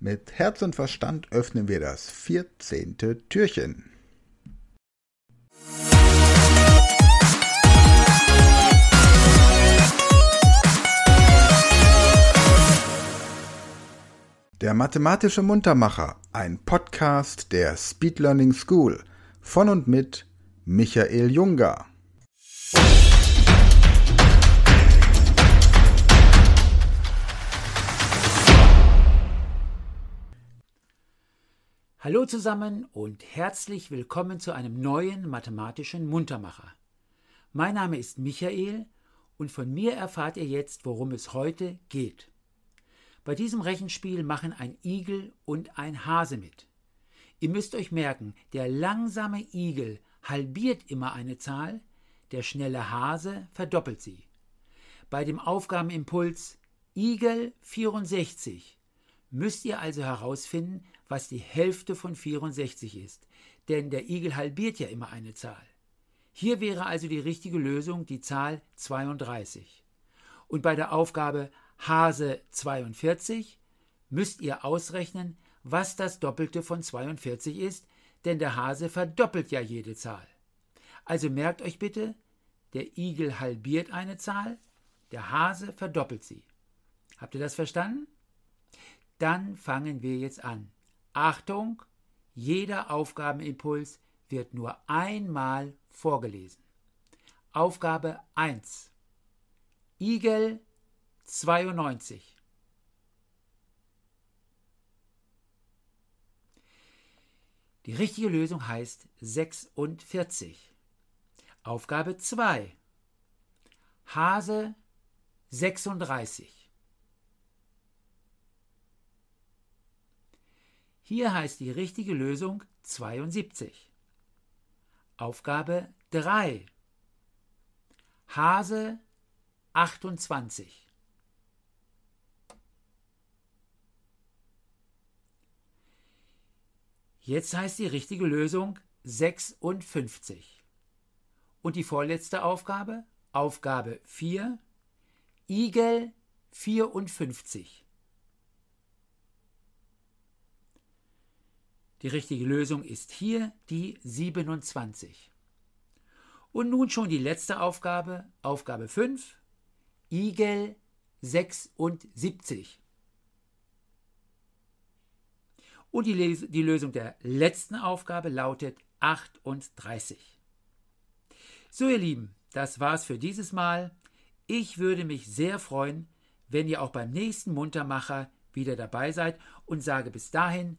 Mit Herz und Verstand öffnen wir das vierzehnte Türchen. Der mathematische Muntermacher, ein Podcast der Speed Learning School von und mit Michael Junger. Hallo zusammen und herzlich willkommen zu einem neuen mathematischen Muntermacher. Mein Name ist Michael und von mir erfahrt ihr jetzt, worum es heute geht. Bei diesem Rechenspiel machen ein Igel und ein Hase mit. Ihr müsst euch merken, der langsame Igel halbiert immer eine Zahl, der schnelle Hase verdoppelt sie. Bei dem Aufgabenimpuls Igel 64 müsst ihr also herausfinden, was die Hälfte von 64 ist, denn der Igel halbiert ja immer eine Zahl. Hier wäre also die richtige Lösung die Zahl 32. Und bei der Aufgabe Hase 42, müsst ihr ausrechnen, was das Doppelte von 42 ist, denn der Hase verdoppelt ja jede Zahl. Also merkt euch bitte, der Igel halbiert eine Zahl, der Hase verdoppelt sie. Habt ihr das verstanden? Dann fangen wir jetzt an. Achtung, jeder Aufgabenimpuls wird nur einmal vorgelesen. Aufgabe 1. Igel 92. Die richtige Lösung heißt 46. Aufgabe 2. Hase 36. Hier heißt die richtige Lösung 72. Aufgabe 3. Hase 28. Jetzt heißt die richtige Lösung 56. Und die vorletzte Aufgabe, Aufgabe 4, Igel 54. Die richtige Lösung ist hier die 27. Und nun schon die letzte Aufgabe, Aufgabe 5, Igel 76. Und die, Les die Lösung der letzten Aufgabe lautet 38. So ihr Lieben, das war's für dieses Mal. Ich würde mich sehr freuen, wenn ihr auch beim nächsten Muntermacher wieder dabei seid und sage bis dahin